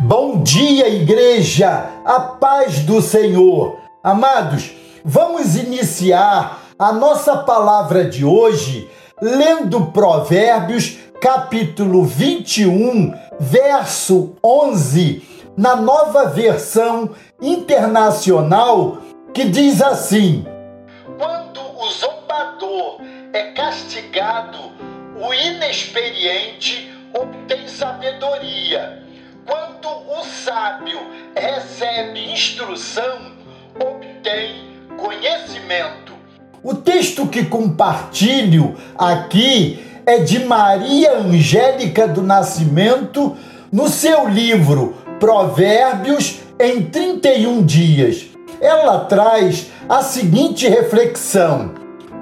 Bom dia, igreja, a paz do Senhor. Amados, vamos iniciar a nossa palavra de hoje lendo Provérbios, capítulo 21, verso 11, na nova versão internacional, que diz assim: Quando o zombador é castigado, o inexperiente obtém sabedoria sábio recebe instrução, obtém conhecimento. O texto que compartilho aqui é de Maria Angélica do Nascimento, no seu livro Provérbios em 31 Dias. Ela traz a seguinte reflexão: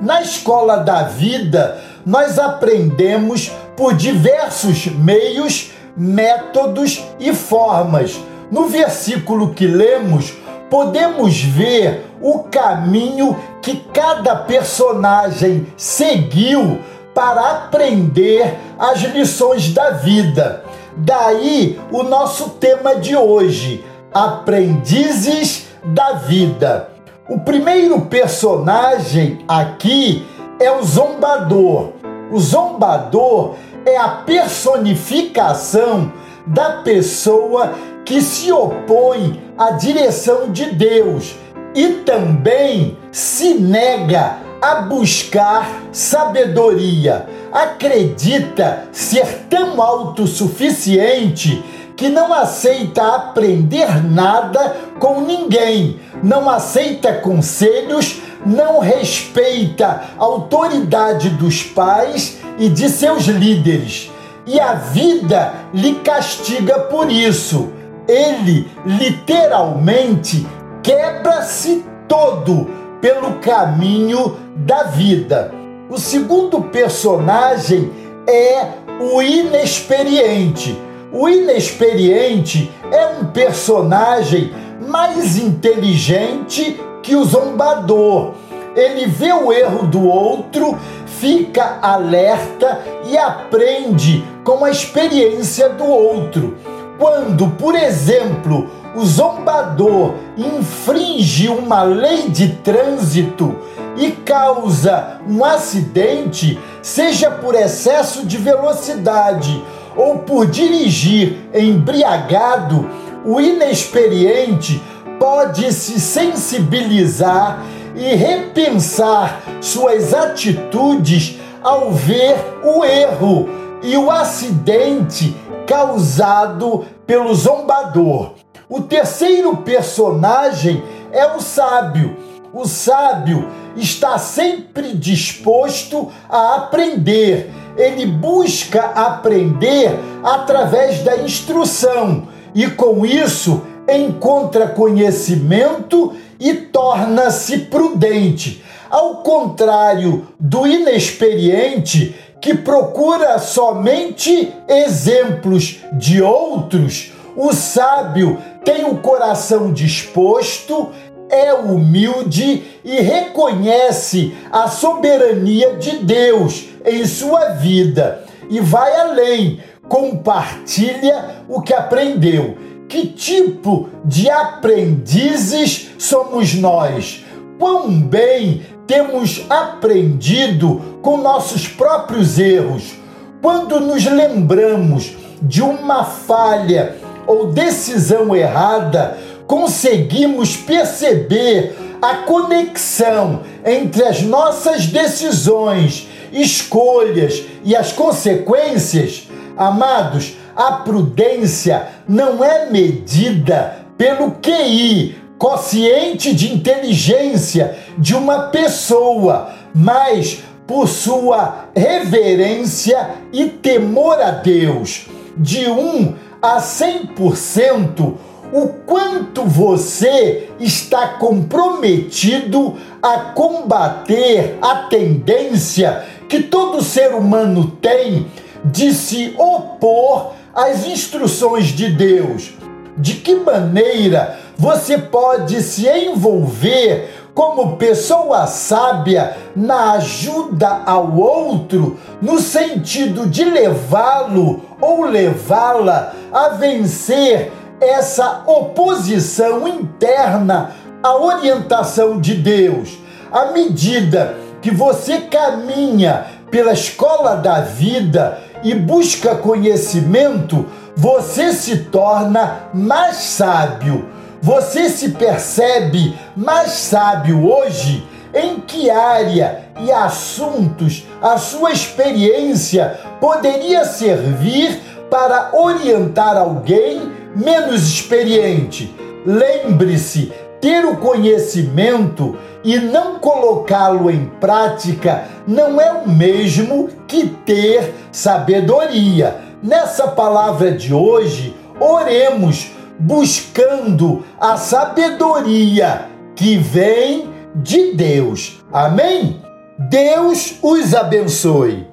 Na escola da vida, nós aprendemos por diversos meios métodos e formas. No versículo que lemos, podemos ver o caminho que cada personagem seguiu para aprender as lições da vida. Daí o nosso tema de hoje: Aprendizes da Vida. O primeiro personagem aqui é o zombador. O zombador é a personificação da pessoa que se opõe à direção de Deus e também se nega a buscar sabedoria. Acredita ser tão autossuficiente que não aceita aprender nada com ninguém, não aceita conselhos, não respeita a autoridade dos pais e de seus líderes. E a vida lhe castiga por isso. Ele literalmente quebra-se todo pelo caminho da vida. O segundo personagem é o inexperiente. O inexperiente é um personagem mais inteligente que o zombador. Ele vê o erro do outro fica alerta e aprende com a experiência do outro. Quando, por exemplo, o zombador infringe uma lei de trânsito e causa um acidente, seja por excesso de velocidade ou por dirigir embriagado, o inexperiente pode se sensibilizar e repensar suas atitudes ao ver o erro e o acidente causado pelo zombador. O terceiro personagem é o sábio. O sábio está sempre disposto a aprender. Ele busca aprender através da instrução e, com isso, encontra conhecimento e torna-se prudente. Ao contrário do inexperiente, que procura somente exemplos de outros, o sábio tem o coração disposto, é humilde e reconhece a soberania de Deus em sua vida e vai além, compartilha o que aprendeu que tipo de aprendizes somos nós? Quão bem temos aprendido com nossos próprios erros? Quando nos lembramos de uma falha ou decisão errada, conseguimos perceber a conexão entre as nossas decisões, escolhas e as consequências? Amados, a prudência não é medida pelo QI, quociente de inteligência de uma pessoa, mas por sua reverência e temor a Deus. De 1 a 100%, o quanto você está comprometido a combater a tendência que todo ser humano tem de se opor as instruções de Deus. De que maneira você pode se envolver como pessoa sábia na ajuda ao outro, no sentido de levá-lo ou levá-la a vencer essa oposição interna à orientação de Deus. À medida que você caminha pela escola da vida e busca conhecimento, você se torna mais sábio. Você se percebe mais sábio hoje? Em que área e assuntos a sua experiência poderia servir para orientar alguém menos experiente? Lembre-se, ter o conhecimento e não colocá-lo em prática não é o mesmo que ter sabedoria. Nessa palavra de hoje, oremos buscando a sabedoria que vem de Deus. Amém? Deus os abençoe.